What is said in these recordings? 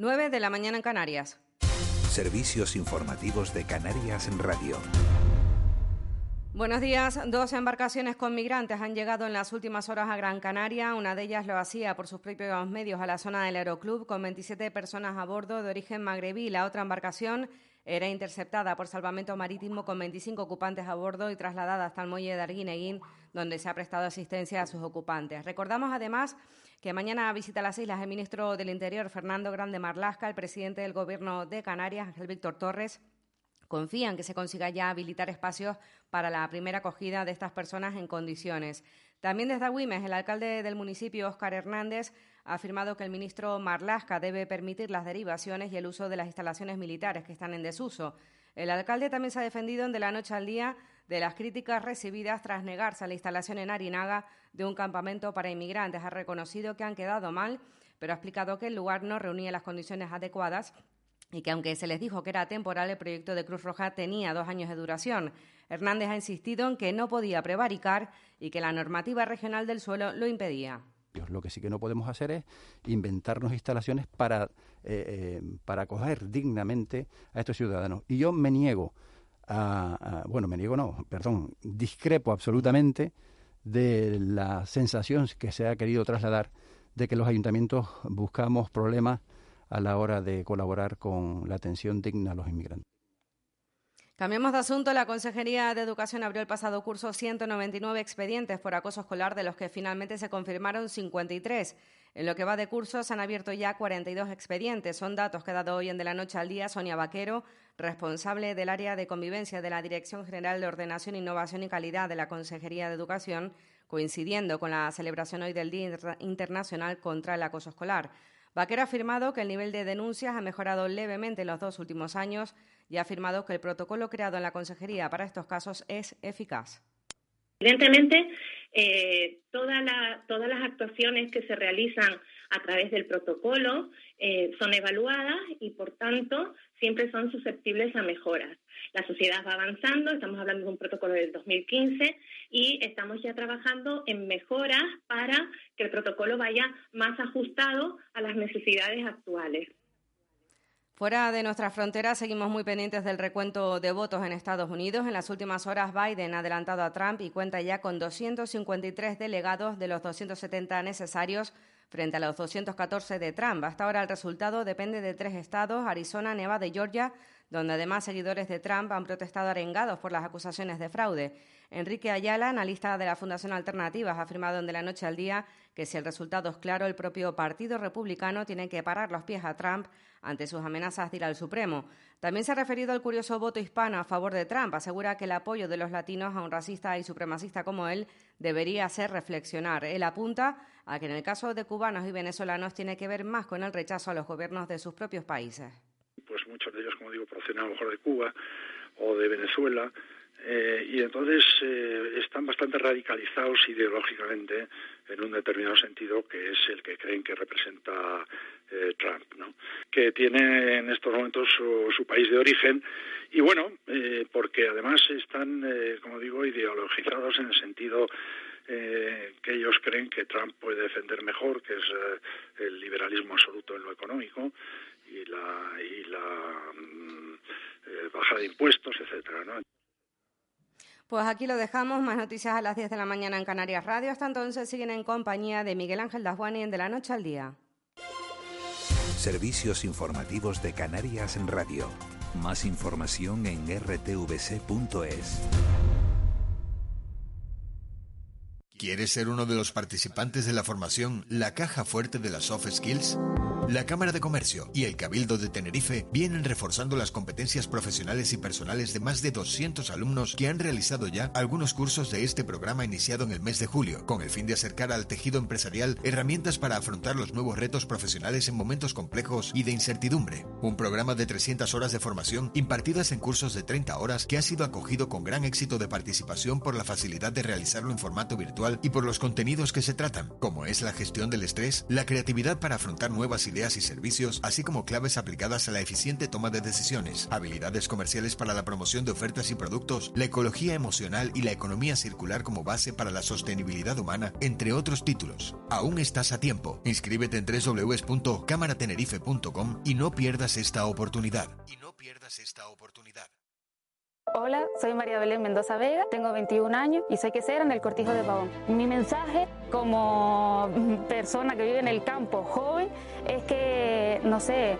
9 de la mañana en Canarias. Servicios informativos de Canarias en Radio. Buenos días. Dos embarcaciones con migrantes han llegado en las últimas horas a Gran Canaria. Una de ellas lo hacía por sus propios medios a la zona del Aeroclub con 27 personas a bordo de origen magrebí. La otra embarcación era interceptada por salvamento marítimo con 25 ocupantes a bordo y trasladada hasta el muelle de Arguineguín, donde se ha prestado asistencia a sus ocupantes. Recordamos además que mañana visita las islas el ministro del Interior, Fernando Grande Marlasca, el presidente del Gobierno de Canarias, Ángel Víctor Torres, confían que se consiga ya habilitar espacios para la primera acogida de estas personas en condiciones. También desde Agüimes, el alcalde del municipio, Óscar Hernández, ha afirmado que el ministro Marlasca debe permitir las derivaciones y el uso de las instalaciones militares que están en desuso. El alcalde también se ha defendido de la noche al día de las críticas recibidas tras negarse a la instalación en Arinaga de un campamento para inmigrantes. Ha reconocido que han quedado mal, pero ha explicado que el lugar no reunía las condiciones adecuadas y que aunque se les dijo que era temporal, el proyecto de Cruz Roja tenía dos años de duración. Hernández ha insistido en que no podía prevaricar y que la normativa regional del suelo lo impedía. Lo que sí que no podemos hacer es inventarnos instalaciones para, eh, eh, para acoger dignamente a estos ciudadanos. Y yo me niego bueno, me niego no, perdón, discrepo absolutamente de la sensación que se ha querido trasladar de que los ayuntamientos buscamos problemas a la hora de colaborar con la atención digna a los inmigrantes. Cambiamos de asunto. La Consejería de Educación abrió el pasado curso 199 expedientes por acoso escolar, de los que finalmente se confirmaron 53. En lo que va de curso se han abierto ya 42 expedientes. Son datos que ha dado hoy en De la Noche al Día Sonia Vaquero, responsable del área de convivencia de la Dirección General de Ordenación, Innovación y Calidad de la Consejería de Educación, coincidiendo con la celebración hoy del Día Internacional contra el Acoso Escolar. Vaquero ha afirmado que el nivel de denuncias ha mejorado levemente en los dos últimos años y ha afirmado que el protocolo creado en la Consejería para estos casos es eficaz. Evidentemente, eh, todas las actuaciones que se realizan a través del protocolo eh, son evaluadas y, por tanto, siempre son susceptibles a mejoras. La sociedad va avanzando, estamos hablando de un protocolo del 2015 y estamos ya trabajando en mejoras para que el protocolo vaya más ajustado a las necesidades actuales. Fuera de nuestra frontera seguimos muy pendientes del recuento de votos en Estados Unidos. En las últimas horas Biden ha adelantado a Trump y cuenta ya con 253 delegados de los 270 necesarios frente a los 214 de Trump. Hasta ahora el resultado depende de tres estados, Arizona, Nevada y Georgia, donde además seguidores de Trump han protestado arengados por las acusaciones de fraude. Enrique Ayala, analista de la Fundación Alternativas, ha afirmado en De la Noche al Día que si el resultado es claro, el propio Partido Republicano tiene que parar los pies a Trump ante sus amenazas de ir al Supremo. También se ha referido al curioso voto hispano a favor de Trump. Asegura que el apoyo de los latinos a un racista y supremacista como él debería hacer reflexionar. Él apunta a que en el caso de cubanos y venezolanos tiene que ver más con el rechazo a los gobiernos de sus propios países. Muchos de ellos, como digo, proceden a lo mejor de Cuba o de Venezuela eh, y entonces eh, están bastante radicalizados ideológicamente en un determinado sentido que es el que creen que representa eh, Trump, ¿no? que tiene en estos momentos su, país de origen y bueno, porque además están, como digo, ideologizados en el sentido que ellos creen que Trump puede defender mejor, que es el liberalismo absoluto en lo económico y la, y la mm, baja de impuestos, etcétera, ¿no? Pues aquí lo dejamos. Más noticias a las 10 de la mañana en Canarias Radio. Hasta entonces siguen en compañía de Miguel Ángel Dasguani en De la Noche al Día. Servicios informativos de Canarias en Radio. Más información en rtvc.es. ¿Quieres ser uno de los participantes de la formación La Caja Fuerte de las Soft Skills? La Cámara de Comercio y el Cabildo de Tenerife vienen reforzando las competencias profesionales y personales de más de 200 alumnos que han realizado ya algunos cursos de este programa iniciado en el mes de julio, con el fin de acercar al tejido empresarial herramientas para afrontar los nuevos retos profesionales en momentos complejos y de incertidumbre. Un programa de 300 horas de formación impartidas en cursos de 30 horas que ha sido acogido con gran éxito de participación por la facilidad de realizarlo en formato virtual y por los contenidos que se tratan, como es la gestión del estrés, la creatividad para afrontar nuevas ideas y servicios, así como claves aplicadas a la eficiente toma de decisiones, habilidades comerciales para la promoción de ofertas y productos, la ecología emocional y la economía circular como base para la sostenibilidad humana, entre otros títulos. Aún estás a tiempo. Inscríbete en www.cámaratenerife.com y no pierdas esta oportunidad. Y no pierdas esta oportunidad. Hola, soy María Belén Mendoza Vega, tengo 21 años y soy quesera en el Cortijo de Pavón. Mi mensaje como persona que vive en el campo, joven, es que, no sé,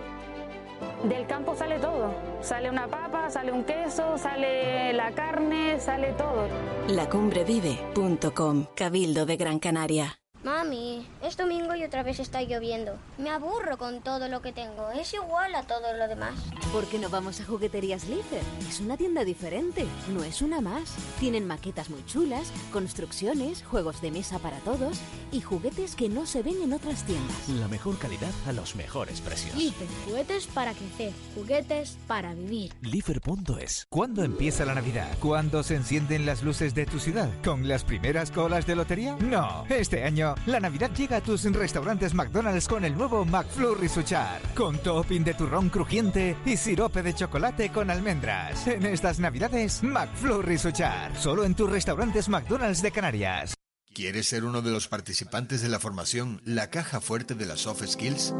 del campo sale todo. Sale una papa, sale un queso, sale la carne, sale todo. Lacumbre.vive.com Cabildo de Gran Canaria. Mami, es domingo y otra vez está lloviendo. Me aburro con todo lo que tengo. Es igual a todo lo demás. ¿Por qué no vamos a Jugueterías Lífer? Es una tienda diferente, no es una más. Tienen maquetas muy chulas, construcciones, juegos de mesa para todos y juguetes que no se ven en otras tiendas. La mejor calidad a los mejores precios. Lífer, juguetes para crecer, juguetes para vivir. Lífer.es. ¿Cuándo empieza la Navidad? ¿Cuándo se encienden las luces de tu ciudad? ¿Con las primeras colas de lotería? No, este año la Navidad llega a tus restaurantes McDonald's con el nuevo McFlurry Suchar, con topping de turrón crujiente y sirope de chocolate con almendras. En estas Navidades, McFlurry Suchar, solo en tus restaurantes McDonald's de Canarias. ¿Quieres ser uno de los participantes de la formación La Caja Fuerte de las Soft Skills?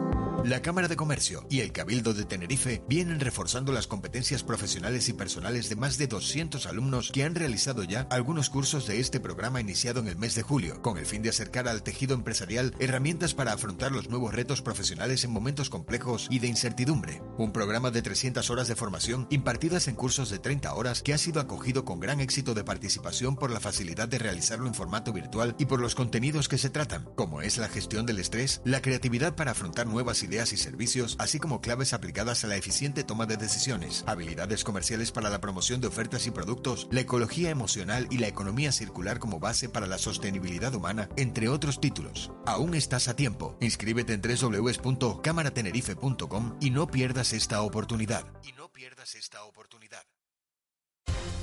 La Cámara de Comercio y el Cabildo de Tenerife vienen reforzando las competencias profesionales y personales de más de 200 alumnos que han realizado ya algunos cursos de este programa iniciado en el mes de julio, con el fin de acercar al tejido empresarial herramientas para afrontar los nuevos retos profesionales en momentos complejos y de incertidumbre. Un programa de 300 horas de formación impartidas en cursos de 30 horas que ha sido acogido con gran éxito de participación por la facilidad de realizarlo en formato virtual y por los contenidos que se tratan, como es la gestión del estrés, la creatividad para afrontar nuevas ideas ideas y servicios, así como claves aplicadas a la eficiente toma de decisiones, habilidades comerciales para la promoción de ofertas y productos, la ecología emocional y la economía circular como base para la sostenibilidad humana, entre otros títulos. Aún estás a tiempo. Inscríbete en www.cámaratenerife.com y no pierdas esta oportunidad. Y no pierdas esta oportunidad.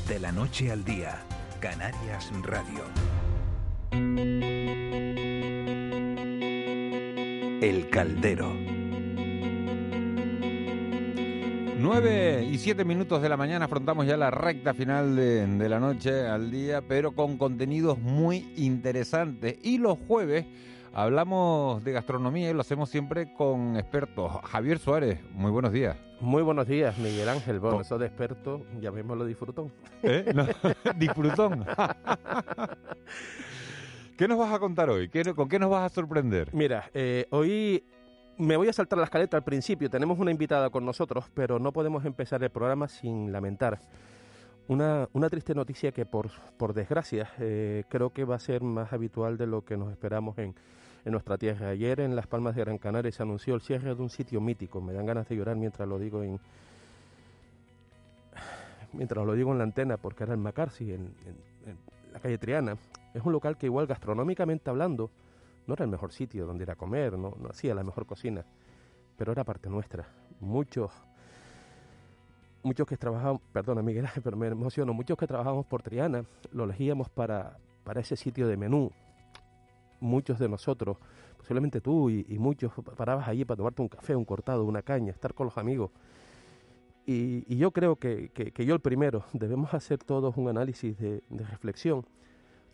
De la noche al día, Canarias Radio. El Caldero. 9 y 7 minutos de la mañana afrontamos ya la recta final de, de, la noche al día, pero con contenidos muy interesantes. Y los jueves hablamos de gastronomía y lo hacemos siempre con expertos. Javier Suárez, muy buenos días. Muy buenos días, Miguel Ángel. Bueno, eso de experto, llamémoslo disfrutón. ¿Eh? No, disfrutón. ¿Qué nos vas a contar hoy? ¿Qué, ¿Con qué nos vas a sorprender? Mira, eh, hoy me voy a saltar la escaleta al principio. Tenemos una invitada con nosotros, pero no podemos empezar el programa sin lamentar una, una triste noticia que, por, por desgracia, eh, creo que va a ser más habitual de lo que nos esperamos en, en nuestra tierra. Ayer en Las Palmas de Gran Canaria se anunció el cierre de un sitio mítico. Me dan ganas de llorar mientras lo digo en mientras lo digo en la antena, porque era en Macarsi, en, en, en la calle Triana. Es un local que igual gastronómicamente hablando no era el mejor sitio donde ir a comer, no, hacía la mejor cocina, pero era parte nuestra. Muchos, muchos que trabajaban, perdona Miguel, pero me emociono, muchos que trabajábamos por Triana lo elegíamos para, para ese sitio de menú. Muchos de nosotros, posiblemente tú y, muchos, parabas allí para tomarte un café, un cortado, una caña, estar con los amigos. Y, yo creo que, que, yo el primero, debemos hacer todos un análisis de reflexión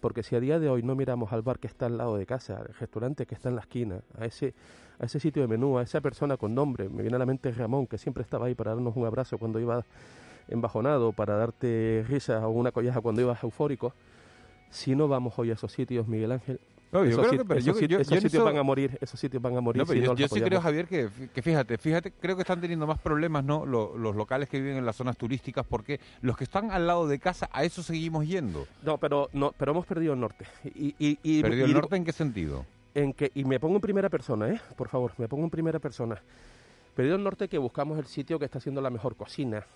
porque si a día de hoy no miramos al bar que está al lado de casa, al restaurante que está en la esquina, a ese, a ese sitio de menú, a esa persona con nombre, me viene a la mente Ramón, que siempre estaba ahí para darnos un abrazo cuando iba embajonado, para darte risa o una colleja cuando ibas eufórico, si no vamos hoy a esos sitios, Miguel Ángel, no, yo esos, creo que, esos, yo, sitios, yo, esos yo sitios eso, van a morir, esos sitios van a morir. No, pero si yo, no yo los sí creo. Javier, que, que, fíjate, fíjate, creo que están teniendo más problemas, ¿no? Los, los, locales que viven en las zonas turísticas, porque los que están al lado de casa, a eso seguimos yendo. No, pero no, pero hemos perdido el norte. Y, y, y ¿Perdido y, el norte en qué sentido? En que, y me pongo en primera persona, ¿eh? Por favor, me pongo en primera persona. Perdido el norte que buscamos el sitio que está haciendo la mejor cocina,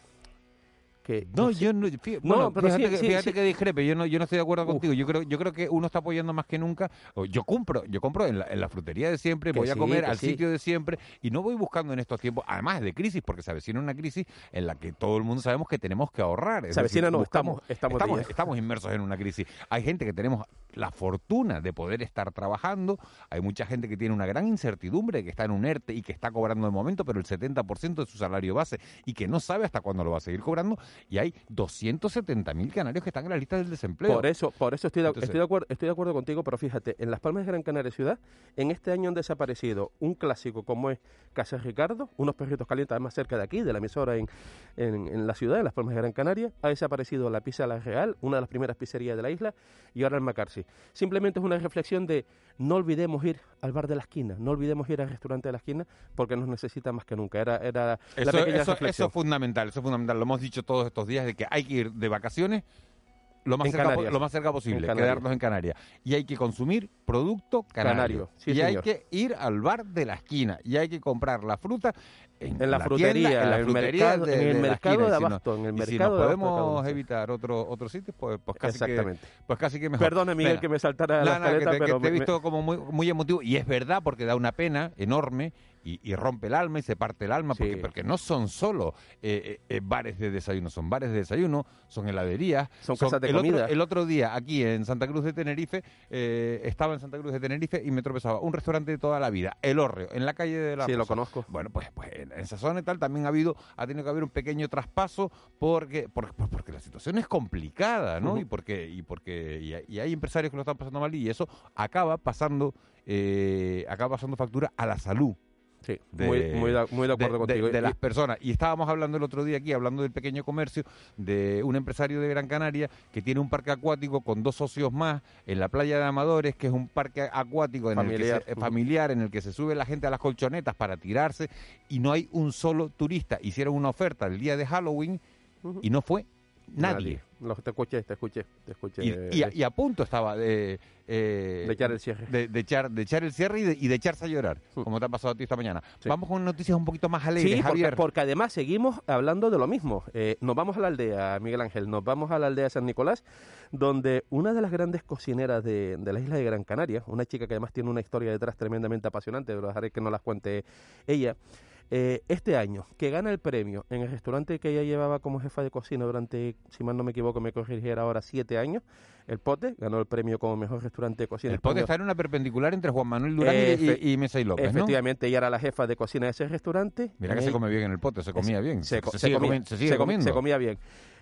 que... No, yo no, fí- No, bueno, pero fíjate, sí, que, sí, fíjate sí. que discrepe, yo no, yo no estoy de acuerdo contigo. Yo creo, yo creo que uno está apoyando más que nunca. Yo compro, yo compro en la, en la frutería de siempre, Que voy a comer al sitio de siempre y no voy buscando en estos tiempos, además de crisis, porque se avecina una crisis en la que todo el mundo sabemos que tenemos que ahorrar. es Se avecina, decir, no, buscamos- estamos- estamos estamos, estamos inmersos en una crisis. Hay gente que tenemos la fortuna de poder estar trabajando, hay mucha gente que tiene una gran incertidumbre, que está en un ERTE y que está cobrando de momento, pero el 70% de su salario base y que no sabe hasta cuándo lo va a seguir cobrando, y hay 270.000 canarios que están en la lista del desempleo. Por eso, por eso estoy de, Entonces- estoy, de acuerdo, estoy de acuerdo contigo, pero fíjate, en Las Palmas de Gran Canaria Ciudad, en este año han desaparecido un clásico como es Casa Ricardo, unos perritos calientes además cerca de aquí, de la emisora en, en, en la ciudad, en Las Palmas de Gran Canaria, ha desaparecido la Pizza La Real, una de las primeras pizzerías de la isla, y ahora el Macarsi. Simplemente es una reflexión de no olvidemos ir al bar de la esquina, no olvidemos ir al restaurante de la esquina, porque nos necesita más que nunca. Era, era la Eso, pequeña eso- es fundamental, eso es fundamental. Lo hemos dicho todos estos días de que hay que ir de vacaciones lo más, cerca, lo más cerca posible, quedarnos en Canarias. Y hay que consumir producto canario. Canario, sí, y hay que ir al bar de la esquina. Y hay que comprar la fruta en, En la frutería, tienda, en la el frutería mercado- de, en el de la mercado esquina. de Y si no- abasto, en el y si nos de abasto de podemos evitar otro, otro sitio, pues, pues casi Exactamente. que pues casi que mejor. Perdona, Miguel, que me saltara la que escaleta, te, que he visto como muy, muy emotivo. Y es verdad, porque da una pena enorme y, y rompe el alma y se parte el alma, porque, Sí. porque no son solo eh, eh, eh, bares de desayuno, son bares de desayuno, son heladerías. Son casas de el comida. Otro, el otro día, aquí en Santa Cruz de Tenerife, eh, estaba en Santa Cruz de Tenerife y me tropezaba un restaurante de toda la vida, El Hórreo, en la calle de la Sí, lo conozco. Bueno, pues, pues en esa zona y tal también ha habido, ha tenido que haber un pequeño traspaso porque, por- por- porque la situación es complicada, ¿no? Y porque, y porque y hay, y hay empresarios que lo están pasando mal y eso acaba pasando, eh, acaba pasando factura a la salud. Sí, muy, muy, de, muy de acuerdo de- contigo. de Y- las personas. Y estábamos hablando el otro día aquí, hablando del pequeño comercio, de un empresario de Gran Canaria que tiene un parque acuático con dos socios más en la playa de Amadores, que es un parque acuático en el Familiar. que se, eh, familiar en el que se sube la gente a las colchonetas para tirarse y no hay un solo turista. Hicieron una oferta el día de Halloween y no fue nadie. Lo- te escuché, te escuché, te escuché. Y, y a, y a punto estaba de, eh, De echar el cierre. De, de echar, de echar el cierre y de, y de echarse a llorar, como te ha pasado a ti esta mañana. Sí. Vamos con noticias un poquito más alegres, Sí, porque, Javier. porque además seguimos hablando de lo mismo. Eh, nos vamos a la aldea, Miguel Ángel, nos vamos a la aldea de San Nicolás, donde una de las grandes cocineras de, de la isla de Gran Canaria, una chica que además tiene una historia detrás tremendamente apasionante, pero dejaré que nos las cuente ella, eh, este año, que gana el premio en el restaurante que ella llevaba como jefa de cocina durante, si mal no me equivoco, me corrigiera ahora, siete años, el Pote, ganó el premio como mejor restaurante de cocina. El pote está en una perpendicular entre Juan Manuel Durán y- Efe- y, y Mesa y López, ¿no? Efectivamente, ella era la jefa de cocina de ese restaurante. Mira que Eh, se come bien en el pote, se comía bien. se, co- se se sigue, comía, se sigue comiendo. se comía bien.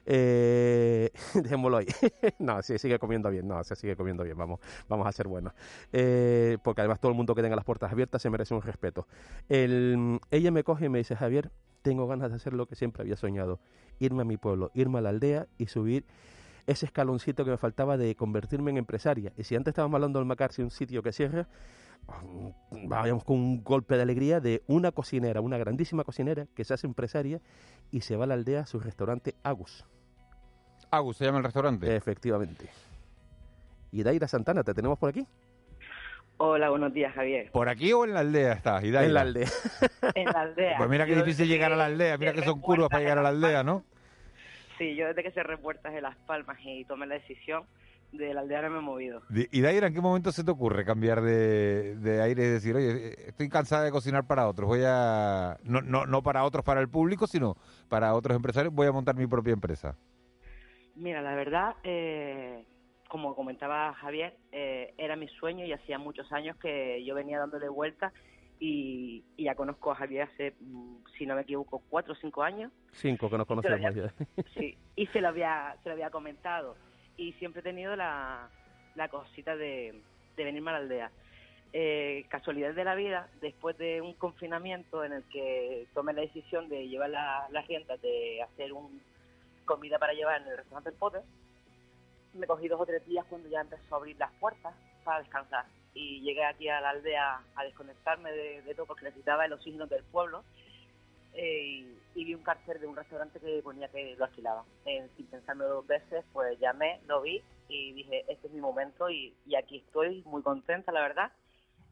Eh, dejémoslo ahí. no, se sigue comiendo bien. No, se sigue comiendo bien. Vamos, vamos a ser buenos. Eh, porque además todo el mundo que tenga las puertas abiertas se merece un respeto. El- ella me coge y me dice, Javier, tengo ganas de hacer lo que siempre había soñado. Irme a mi pueblo, irme a la aldea y subir ese escaloncito que me faltaba de convertirme en empresaria. Y si antes estábamos hablando del Macarsi, un sitio que cierra, vayamos con un golpe de alegría de una cocinera, una grandísima cocinera que se hace empresaria y se va a la aldea a su restaurante Agus. Agus se llama el restaurante. Efectivamente. Y Daira Santana, ¿te tenemos por aquí? Hola, buenos días, Javier. ¿Por aquí o en la aldea estás? Hidaira? En la aldea. En la aldea. Pues mira qué difícil llegar a la aldea, mira que son curvas para llegar a la aldea, ¿no? Sí, yo desde que cerré puertas de Las Palmas y tomé la decisión de la aldea no me he movido. ¿Y Daira, en qué momento se te ocurre cambiar de, de aire y decir, oye, estoy cansada de cocinar para otros, voy a, no, no, no para otros, para el público, sino para otros empresarios, voy a montar mi propia empresa? Mira, la verdad, eh, como comentaba Javier, eh, era mi sueño y hacía muchos años que yo venía dándole vueltas y, y ya conozco a Javier hace, mm, si no me equivoco, cuatro o cinco años. Cinco que nos conocemos ya. Sí, y se lo había, se lo había comentado. Y siempre he tenido la, la cosita de, de venirme a la aldea. Eh, casualidad de la vida, después de un confinamiento en el que tomé la decisión de llevar la- las riendas de hacer un comida para llevar en el restaurante El Pote, me cogí dos o tres días cuando ya empezó a abrir las puertas para descansar. Y llegué aquí a la aldea a desconectarme de, de todo porque necesitaba el oxígeno del pueblo eh, y, y vi un cartel de un restaurante que ponía que lo alquilaba. Eh, sin pensarme dos veces, pues llamé, lo vi y dije, este es mi momento y, y aquí estoy muy contenta, la verdad,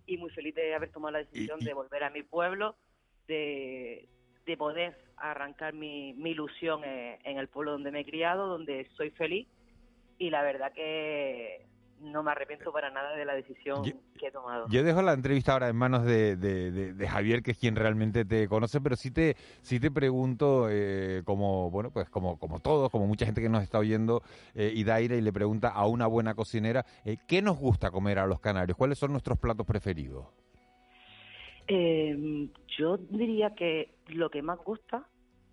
y muy feliz de haber tomado la decisión de volver a mi pueblo, de de poder arrancar mi, mi ilusión eh, en el pueblo donde me he criado, donde soy feliz y la verdad que no me arrepiento para nada de la decisión que he tomado. Yo dejo la entrevista ahora en manos de, de, Javier, que es quien realmente te conoce, pero sí te, sí te pregunto, eh, como bueno, pues como, como todos, como mucha gente que nos está oyendo, eh, y Daira, y le pregunta a una buena cocinera, eh, ¿qué nos gusta comer a los canarios? ¿Cuáles son nuestros platos preferidos? Eh, yo diría que lo que más gusta,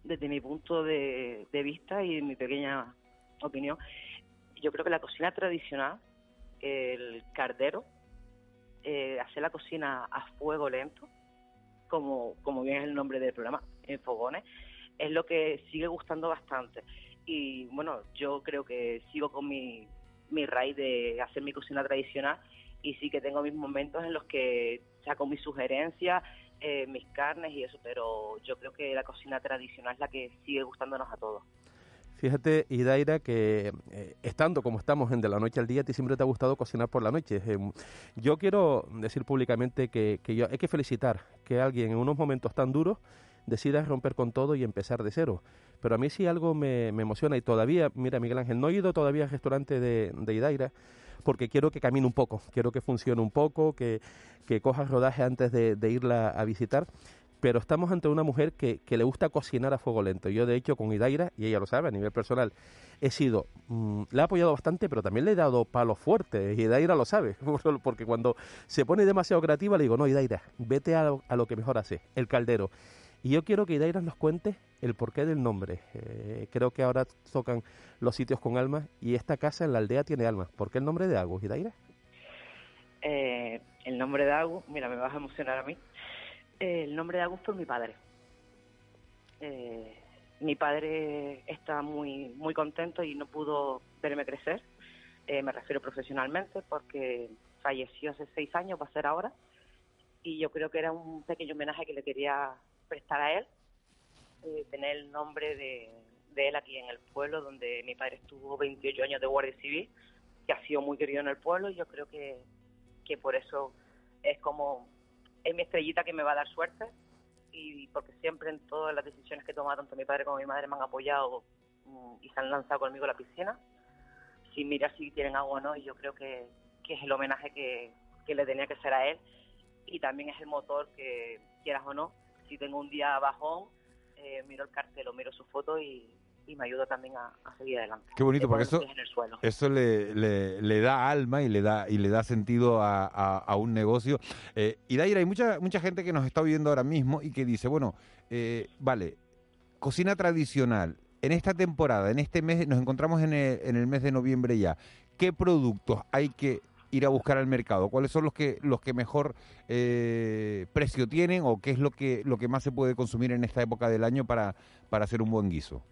desde mi punto de, vista y mi pequeña opinión, yo creo que la cocina tradicional, el cardero, eh, hacer la cocina a fuego lento, como, como bien es el nombre del programa, en fogones, es lo que sigue gustando bastante. Y bueno, yo creo que sigo con mi, mi raíz de hacer mi cocina tradicional y sí que tengo mis momentos en los que saco mis sugerencias, eh, mis carnes y eso, pero yo creo que la cocina tradicional es la que sigue gustándonos a todos. Fíjate, Idaira, que eh, estando como estamos en De la Noche al Día, a ti siempre te ha gustado cocinar por la noche. Eh, yo quiero decir públicamente que, yo, hay que felicitar que alguien en unos momentos tan duros decida romper con todo y empezar de cero. Pero a mí sí algo me, emociona y todavía, mira Miguel Ángel, no he ido todavía al restaurante de, de Idaira, porque quiero que camine un poco, quiero que funcione un poco, que, que coja rodaje antes de, irla a visitar. Pero estamos ante una mujer que, que, le gusta cocinar a fuego lento. Yo, de hecho, con Idaira, y ella lo sabe a nivel personal, he sido, mm, le he apoyado bastante, pero también le he dado palos fuertes. Y Idaira lo sabe, porque cuando se pone demasiado creativa, le digo, no, Idaira, vete a lo, a lo que mejor hace, el caldero. Y yo quiero que Idaira nos cuente el porqué del nombre. Eh, creo que ahora tocan los sitios con alma y esta casa en la aldea tiene alma. ¿Por qué el nombre de Agus, Idaira? Eh, el nombre de Agus, mira, me vas a emocionar a mí. Eh, el nombre de Agus por mi padre. mi padre está muy, muy contento y no pudo verme crecer. me refiero profesionalmente porque falleció hace seis años, va a ser ahora. Y yo creo que era un pequeño homenaje que le quería prestar a él, eh, tener el nombre de, él aquí en el pueblo, donde mi padre estuvo 28 años de Guardia Civil, que ha sido muy querido en el pueblo, y yo creo que, que por eso es como, es mi estrellita que me va a dar suerte, y porque siempre en todas las decisiones que he tomado, tanto mi padre como mi madre me han apoyado mm, y se han lanzado conmigo a la piscina, sin mirar si tienen agua o no, y yo creo que, que es el homenaje que, que le tenía que ser a él, y también es el motor que, quieras o no, si tengo un día bajón, eh, miro el cartel o miro su foto y, me ayuda también a, seguir adelante. Qué bonito, porque eso, eso le, le, da alma y le da y le da sentido a, un negocio. Eh, y Daira, hay mucha, mucha gente que nos está viendo ahora mismo y que dice, bueno, eh, vale, cocina tradicional, en esta temporada, en este mes, nos encontramos en el, en el mes de noviembre ya, ¿qué productos hay que ir a buscar al mercado? ¿Cuáles son los que los que mejor eh, precio tienen o qué es lo que lo que más se puede consumir en esta época del año para, para hacer un buen guiso?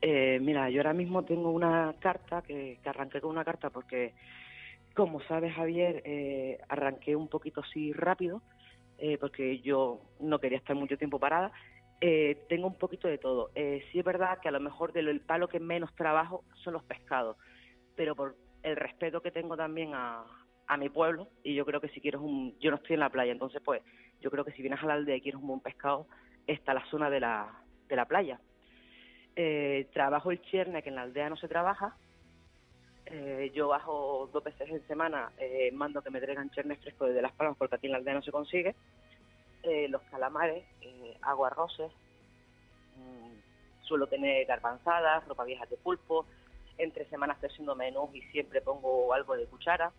Eh, mira, yo ahora mismo tengo una carta que, arranqué con una carta porque, como sabes Javier, eh, arranqué un poquito así rápido porque yo no quería estar mucho tiempo parada. tengo un poquito de todo. sí es verdad que a lo mejor del palo que menos trabajo son los pescados, pero por el respeto que tengo también a, a mi pueblo y yo creo que si quieres un yo no estoy en la playa entonces pues yo creo que si vienes a la aldea y quieres un buen pescado está la zona de la, de la playa eh, trabajo el chierne que en la aldea no se trabaja. Eh, yo bajo dos veces en semana eh, mando que me traigan chernes frescos desde las palmas porque aquí en la aldea no se consigue. Los calamares hago arroces mm, suelo tener garbanzadas ropa vieja de pulpo. Entre semanas estoy haciendo menús y siempre pongo algo de cuchara.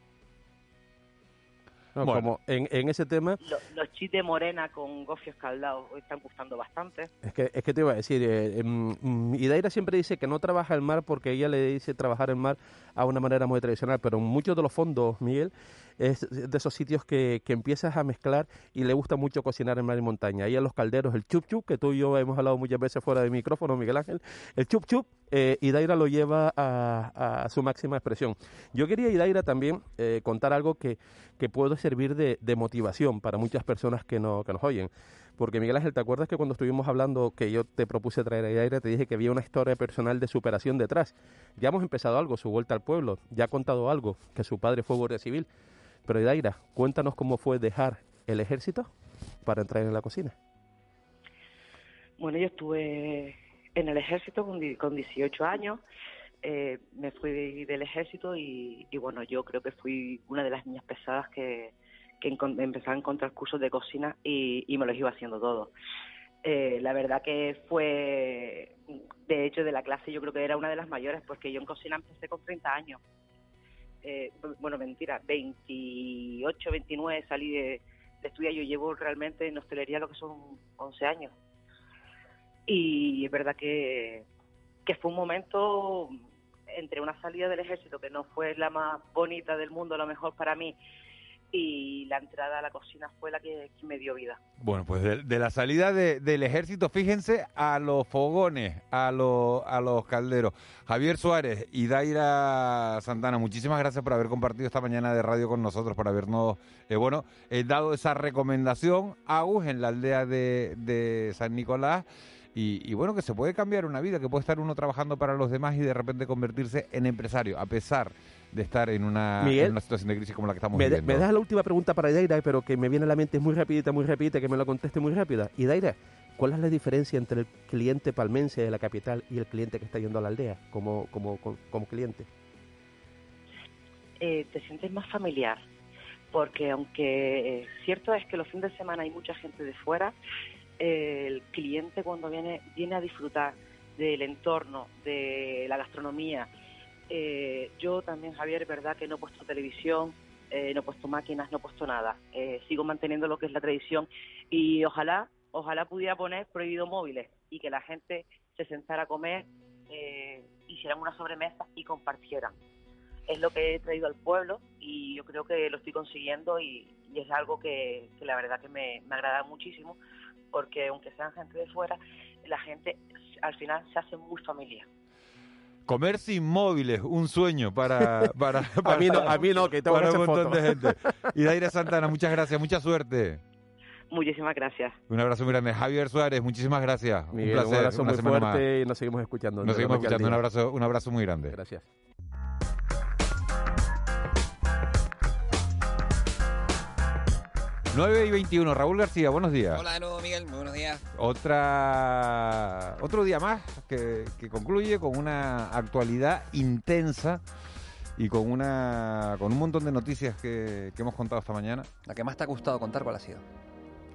Como en, en, ese tema... Los, chites morena con gofios caldados están gustando bastante. Es que, es que te iba a decir, eh, mm, Idaira siempre dice que no trabaja el mar porque ella le dice trabajar el mar a una manera muy tradicional, pero en muchos de los fondos, Miguel, es de esos sitios que, que empiezas a mezclar y le gusta mucho cocinar en mar y montaña. Ahí en los calderos, el chup chup, que tú y yo hemos hablado muchas veces fuera de micrófono, Miguel Ángel, el chup chup, eh, Idaira lo lleva a, a, su máxima expresión. Yo quería, Idaira, también eh, contar algo que, que puede servir de, de, motivación para muchas personas que, no, que nos oyen. Porque Miguel Ángel, ¿te acuerdas que cuando estuvimos hablando que yo te propuse traer a Idaira, te dije que había una historia personal de superación detrás? Ya hemos empezado algo, su vuelta al pueblo, ya ha contado algo, que su padre fue guardia civil, pero Idaira, cuéntanos cómo fue dejar el ejército para entrar en la cocina. Bueno, yo estuve en el ejército con, di- con 18 años. eh, me fui del ejército y, bueno, yo creo que fui una de las niñas pesadas que, que empezaba a encontrar cursos de cocina y, y me los iba haciendo todos. Eh, la verdad que fue, de hecho, de la clase yo creo que era una de las mayores porque yo en cocina empecé con 30 años. Eh, bueno, mentira, 28, 29 salí de, de estudiar. Yo llevo realmente en hostelería lo que son 11 años. Y es verdad que, que fue un momento entre una salida del ejército que no fue la más bonita del mundo, a lo mejor para mí, y la entrada a la cocina fue la que, me dio vida. Bueno, pues de, la salida de- del ejército, fíjense a los fogones, a, los a los calderos. Javier Suárez y Daira Santana, muchísimas gracias por haber compartido esta mañana de radio con nosotros, por habernos, eh, bueno, eh, dado esa recomendación, AUS, en la aldea de, San Nicolás. Y, y bueno, que se puede cambiar una vida, que puede estar uno trabajando para los demás y de repente convertirse en empresario, a pesar estar en una, Miguel, en una situación de crisis como la que estamos Me, de- viviendo. me dejas la última pregunta para Daira, pero que me viene a la mente es muy rapidita, muy rapidita, que me la conteste muy rápida. Y Daira, ¿cuál es la diferencia entre el cliente palmense de la capital y el cliente que está yendo a la aldea como, como, como, como cliente? eh, te sientes más familiar, porque aunque eh, cierto es que los fines de semana hay mucha gente de fuera, eh, el cliente cuando viene viene a disfrutar del entorno, de la gastronomía. Eh, yo también, Javier, es verdad que no he puesto televisión, eh, no he puesto máquinas, no he puesto nada. Eh, sigo manteniendo lo que es la tradición y ojalá, ojalá pudiera poner prohibido móviles y que la gente se sentara a comer, eh, hicieran una sobremesa y compartieran es lo que he traído al pueblo y yo creo que lo estoy consiguiendo y, y es algo que, que la verdad que me, me agrada muchísimo porque aunque sean gente de fuera, la gente al final se hace muy familiar. Comer sin móviles, un sueño para, para, para- mí no, a mí no, que tengo para un montón fotos. de gente. Y Daira Santana, muchas gracias, mucha suerte. Muchísimas gracias. Un abrazo muy grande. Javier Suárez, muchísimas gracias. Miguel, un placer. abrazo una muy semana fuerte más. y nos seguimos escuchando. Nos seguimos escuchando. Un abrazo, un abrazo muy grande. Gracias. Nueve y 21. Raúl García, buenos días. Hola de nuevo, Miguel. Muy buenos días. Otra, otro día más que, que concluye con una actualidad intensa y con una con un montón de noticias que, que hemos contado esta mañana. La que más te ha gustado contar, ¿cuál ha sido?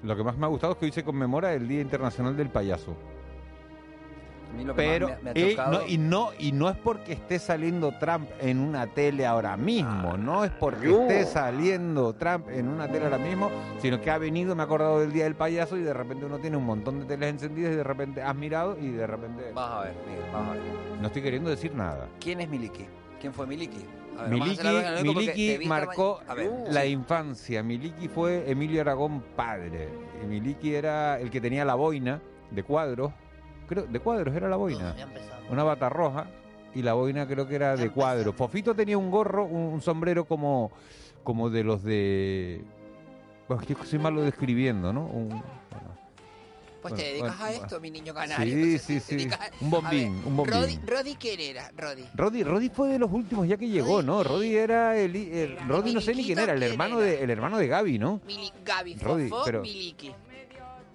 Lo que más me ha gustado es que hoy se conmemora el Día Internacional del Payaso. Pero, me, me y, no, y, no, y no es porque esté saliendo Trump en una tele ahora mismo, no es porque yo. esté saliendo Trump en una tele ahora mismo, sino que ha venido, me he acordado del Día del Payaso y de repente uno tiene un montón de teles encendidas y de repente has mirado y de repente... Vamos a ver, Miguel, vamos a ver. No estoy queriendo decir nada. ¿Quién es Miliki? ¿Quién fue Miliki? Ver, Miliki, Miliki marcó ver, la sí. infancia. Miliki fue Emilio Aragón padre. Miliki era el que tenía la boina de cuadros. Creo, de cuadros era la boina. Una bata roja y la boina creo que era de cuadros. Fofito tenía un gorro, un, un sombrero como, como de los de... Bueno, es que soy malo describiendo, ¿no? Un- Pues bueno, te dedicas bueno, a esto, mi niño canario. Sí, Entonces, sí, sí. a- Un bombín, ver, un bombín. Rodi, Rodi, ¿quién era? Rodi. Rodi, Rodi fue de los últimos ya que llegó, ¿no? Rodi era el, el- Rodi no sé ni quién era, el hermano de el hermano de Gaby, ¿no? Mili, Gaby, Fofó, pero- Miliki.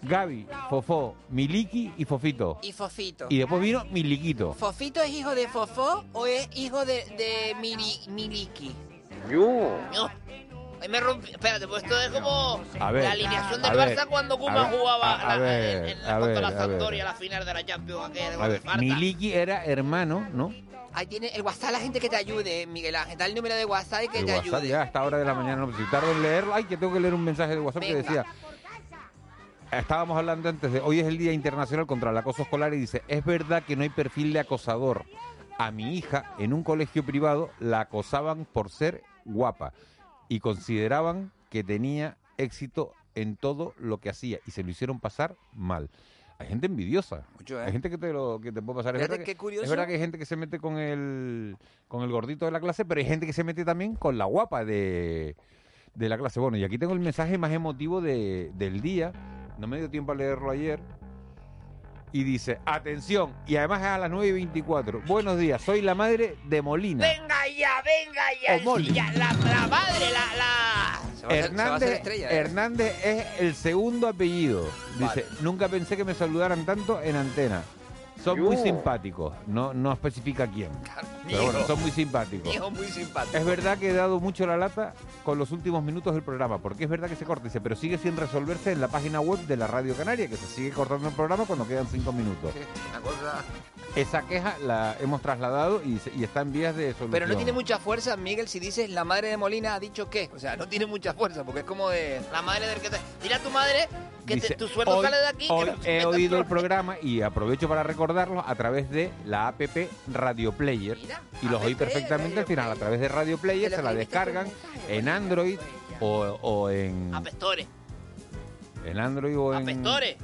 Gaby, Fofó, Miliki y Fofito. Y Fofito. Y después vino Miliquito. ¿Fofito es hijo de Fofó o es hijo de, de Mili, Miliki? Yo. No. Ahí me rompí. Espérate, pues esto es como A ver, la alineación a del ver, Barça cuando a Koeman ver, jugaba a- a la- ver, en, en a la, contra ver, la a ver. Sampdoria, la final de la Champions, aquella de A ver. Miliki era hermano, ¿no? Ahí tiene el WhatsApp, la gente que te ayude, Miguel Ángel. Da el número de WhatsApp y que El te WhatsApp ayude. ya a esta hora de la mañana, no, si tardo en leerlo, ay, que tengo que leer un mensaje de WhatsApp que Venga. decía, estábamos hablando antes de, hoy es el Día Internacional contra el Acoso Escolar y dice, es verdad que no hay perfil de acosador. A mi hija, en un colegio privado, la acosaban por ser guapa y consideraban que tenía éxito en todo lo que hacía y se lo hicieron pasar mal. Hay gente envidiosa. Mucho, ¿eh? Hay gente que te lo que te puede pasar. Es verdad, que, curioso. es verdad que hay gente que se mete con el con el gordito de la clase, pero hay gente que se mete también con la guapa de, de la clase. Bueno, y aquí tengo el mensaje más emotivo de- del día. No me dio tiempo a leerlo ayer. Y dice, atención, y además es a las 9 y 24. Buenos días, soy la madre de Molina. Venga ya, venga ya. O Molly. ya, la, la madre, la, la. va a hacer- se va a hacer Hernández, estrella, ¿eh? Hernández es el segundo apellido. Dice, nunca pensé que me saludaran tanto en antena. Son muy simpáticos. No, no especifica quién. Pero bueno, son muy simpáticos. Hijo muy simpático. Es verdad que he dado mucho la lata con los últimos minutos del programa, porque es verdad que se corta, dice, pero sigue sin resolverse en la página web de la Radio Canaria, que se sigue cortando el programa cuando quedan cinco minutos. Una cosa... Esa queja la hemos trasladado y, se- y está en vías de solución. Pero no tiene mucha fuerza, Miguel, si dices la madre de Molina ha dicho qué. O sea, no tiene mucha fuerza, porque es como de la madre del que te... Dile a tu madre que te- tu sueldo hoy- sale de aquí. Hoy he oído tú". el programa y aprovecho para recordarlo a través de la app Radio Player. y los oí perfectamente al final a través de Radio Player, se la descargan en Android o, o en, Apestores, en Android o en... apestores.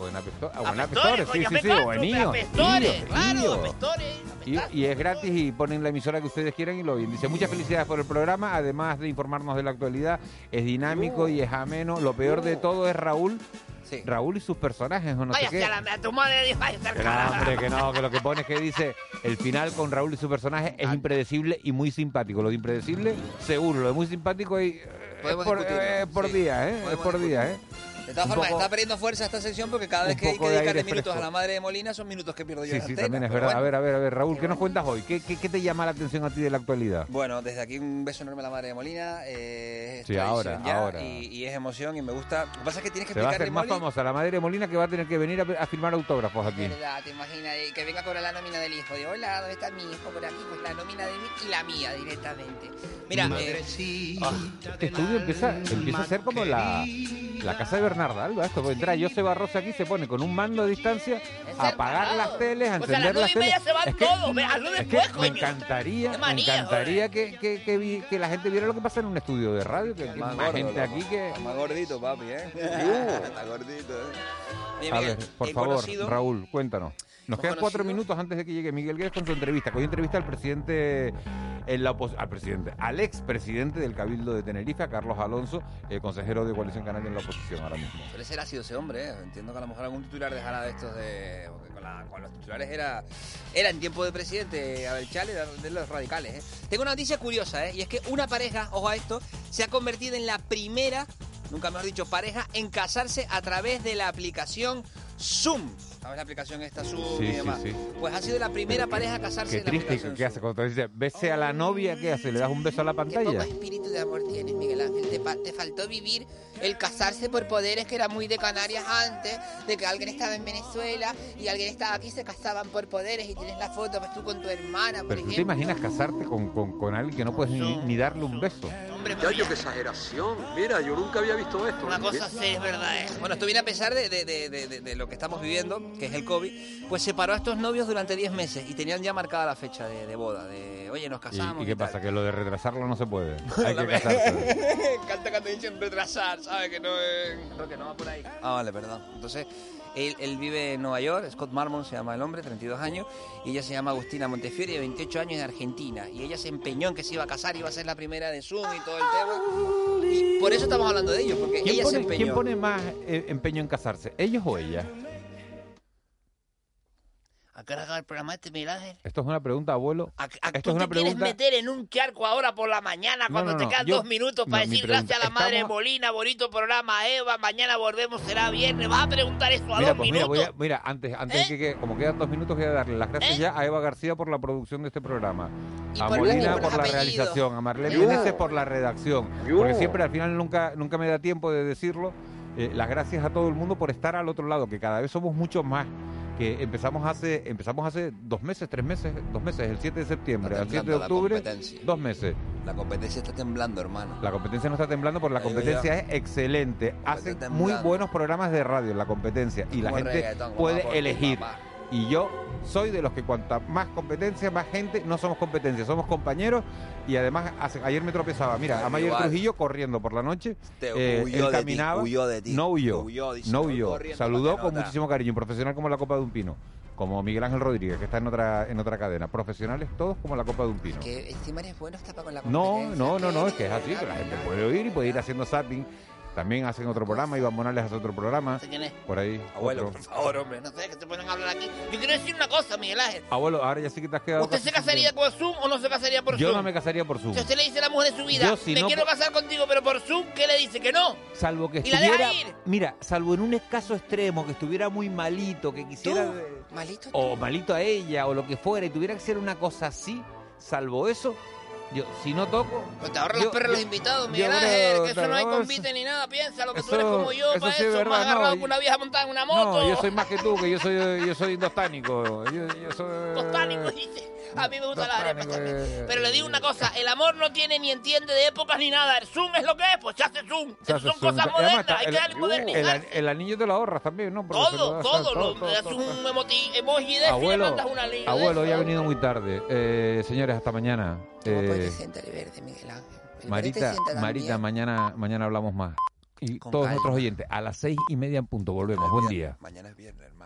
O en App Store, o en Apestores, Store, sí, sí, sí, o en iOS, apestores, claro, apestores. Y, y es gratis y ponen la emisora que ustedes quieran y lo oyen. Dice, muchas felicidades por el programa, además de informarnos de la actualidad, es dinámico y es ameno. Lo peor de todo es Raúl, Raúl y sus personajes o no sé qué. a la- a tu madre, vaya Que no, hombre, que no, que lo que pone es que dice el final con Raúl y su personaje es impredecible y muy simpático. Lo de impredecible, seguro. Lo de muy simpático y, eh, es por, eh, por sí. día, ¿eh? Es por día, ¿eh? De todas formas, poco- está perdiendo fuerza esta sección porque cada vez que hay que de dedicarle minutos fresco. a la madre de Molina son minutos que pierdo yo Sí, sí, antena, también es verdad. bueno. A ver, a ver, a ver, Raúl, ¿qué nos cuentas hoy? ¿Qué, qué, qué te llama la atención a ti de la actualidad? Bueno, desde aquí un beso enorme a la madre de Molina. Eh, Sí, ahora, ya ahora. Y, y es emoción y me gusta. Lo que pasa es que tienes que Se va a hacer más famosa la madre de Molina que va a tener que venir a, a firmar autógrafos aquí. verdad, te imaginas eh, que venga a cobrar la nómina del hijo. De hola, ¿dónde está mi hijo? Por aquí, pues la nómina de mí y la mía directamente. Mira, eh, ah, Este estudio empieza, empieza a ser como la, la casa de Bernarda Alba. Esto, pues entra José Barroso aquí, se pone con un mando a distancia a apagar las teles, a O sea, a las encender nueve las y media teles. se van Es que- todos, ve, hazlo es que después, me encantaría, me encantaría que, que, que vi- que la gente viera lo que pasa en un estudio de radio, que, que Más más gordo, gente aquí que... Está más gordito, papi, ¿eh? Uh. Está gordito, ¿eh? Oye, A ver, por favor, conocido- Raúl, cuéntanos. Nos quedan cuatro minutos antes de que llegue Miguel Guedes con su entrevista. Hoy entrevista al presidente, en la al presidente, al expresidente del Cabildo de Tenerife, a Carlos Alonso, eh, consejero de Coalición Canaria en la oposición ahora mismo. Suele ser ácido ese hombre, ¿eh? Entiendo que a lo mejor algún titular dejará de estos de... Con, los titulares era... Era en tiempo de presidente Abel Chale, era de los radicales, ¿eh? Tengo una noticia curiosa, ¿eh? Y es que una pareja, ojo a esto, se ha convertido en la primera, nunca mejor dicho, pareja en casarse a través de la aplicación Zoom. ¿Sabes la aplicación esta Zoom Sí, y sí, demás? sí. Pues ha sido la primera pareja a casarse Qué en la triste, aplicación ¿qué hace? Cuando te dice, bese a la novia, ¿qué hace? ¿Le das un beso a la pantalla? espíritu de amor tienes, Miguel Ángel. Te, te faltó vivir el casarse por poderes que era muy de Canarias antes, de que alguien estaba en Venezuela y alguien estaba aquí, se casaban por poderes y tienes la foto, pues tú con tu hermana, por Pero tú te ejemplo. imaginas casarte con, con, con alguien que no puedes ni, ni darle un beso. Ya, yo qué exageración. Mira, yo nunca había visto esto. Una cosa sí, es verdad, ¿eh? Bueno, esto viene a pesar de, de- de- de- de- de lo que estamos viviendo, que es el COVID, pues separó a estos novios durante 10 meses y tenían ya marcada la fecha de, de boda, de, oye, nos ¿Y, casamos. y qué pasa? Que lo de retrasarlo no se puede. Hay que casarse. Me encanta cuando dicen retrasar, ¿sabes? Que no es... No, que no va por ahí. Ah, vale, perdón. Entonces, él, él vive en Nueva York, Scott Marmon se llama el hombre, 32 años, y ella se llama Agustina Montefiore, de 28 años, de Argentina. Y ella se empeñó en que se iba a casar, iba a ser la primera de Zoom y todo el tema. Y por eso estamos hablando de ellos, porque ¿Quién ella se pone, empeñó. quién pone más eh, empeño en casarse? ¿Ellos o ella? ¿A qué hora acaba el programa este, Miguel Ángel? Esto es una pregunta, abuelo. ¿A- Esto ¿Tú es una te quieres meter en un charco ahora por la mañana No, cuando no, te quedan yo- dos minutos para decir pregunta- gracias a la madre estamos- Molina, bonito programa, Eva, mañana volvemos, será viernes? ¿Vas a preguntar eso a Mira, dos pues mira, minutos? voy a- mira, antes, antes de que, que- como quedan dos minutos, voy a darle las gracias ¿Eh? ya a Eva García por la producción de este programa, Y a por- Molina por la realización, a Marlene Yo. Meneses por la redacción, Yo. porque siempre al final nunca, nunca me da tiempo de decirlo. Eh, las gracias a todo el mundo por estar al otro lado, que cada vez somos muchos más. Que empezamos hace empezamos hace dos meses, tres meses, dos meses, el 7 de septiembre, al 7 de octubre, dos meses. La competencia está temblando, hermano. La competencia no está temblando porque la Ahí competencia es excelente. Hacen muy buenos programas de radio la competencia y la gente puede elegir. papá. Y yo soy de los que cuanta más competencia, más gente, no somos competencia, somos compañeros. Y además, hace- ayer me tropezaba. Mira, a Mayer Igual. Trujillo corriendo por la noche. Te eh, huyó él de ti, huyó de ti. No huyó. Huyó, dice, no huyó. Saludó con muchísimo cariño. Un profesional como la Copa de un Pino. Como Miguel Ángel Rodríguez, que está en otra, en otra cadena. Profesionales todos como la Copa de un Pino. Que encima eres bueno, está para con la No, competencia. no, no, no, es que es así, que la gente puede oír y puede ir haciendo zapping. También hacen otro programa, Iván Morales hace otro programa. ¿Quién es? Por ahí. Abuelo, otro. por favor, hombre, no sé, que te ponen a hablar aquí. Yo quiero decir una cosa, Miguel Ángel. Abuelo, ahora ya sí que te has quedado. ¿Usted se casaría por Zoom o no se casaría por Yo Zoom? no me casaría por Zoom. Si usted le dice a la mujer de su vida, Yo, si me no, quiero por- casar contigo, pero por Zoom, ¿qué le dice? Que no. Salvo que ¿Y la deja estuviera. ir? Mira, salvo en un escaso extremo, que estuviera muy malito, que quisiera. ¿Tú? ¿Malito? O malito a ella, o lo que fuera, y tuviera que ser una cosa así, salvo eso, yo, si no toco. Pues te ahorras yo- los perros los invitados, Miguel Ángel, creo- que eso no hay convite ni nada, piensa, lo que tú eso- eres como yo, eso para sí es eso, verdad, más agarrado no, que una vieja montada en una moto. No, yo soy más que tú, que yo soy, yo soy indostánico. Yo, yo soy. Tostánico, dice. A mí me gusta la arepa Tostánico, también. eh. Pero le digo una cosa, el amor no tiene ni entiende de épocas ni nada. El Zoom es lo que es, pues se hace Zoom. Se hace son zoom. cosas modernas, está hay el- que darle el, modernidad. el anillo te lo ahorras también, ¿no? Porque Todo, das- todo, todo, le un emoti- emoji de y le Abuelo, mandas una de abuelo, ya ha venido muy tarde. Eh, señores, hasta mañana. ¿Cómo Eh, sentar el verde, Miguel Ángel? El Marita, verde Marita, mañana, mañana hablamos más. Y Con todos calma. nuestros oyentes, a las seis y media en punto, volvemos. Buen día. Mañana es viernes, hermano.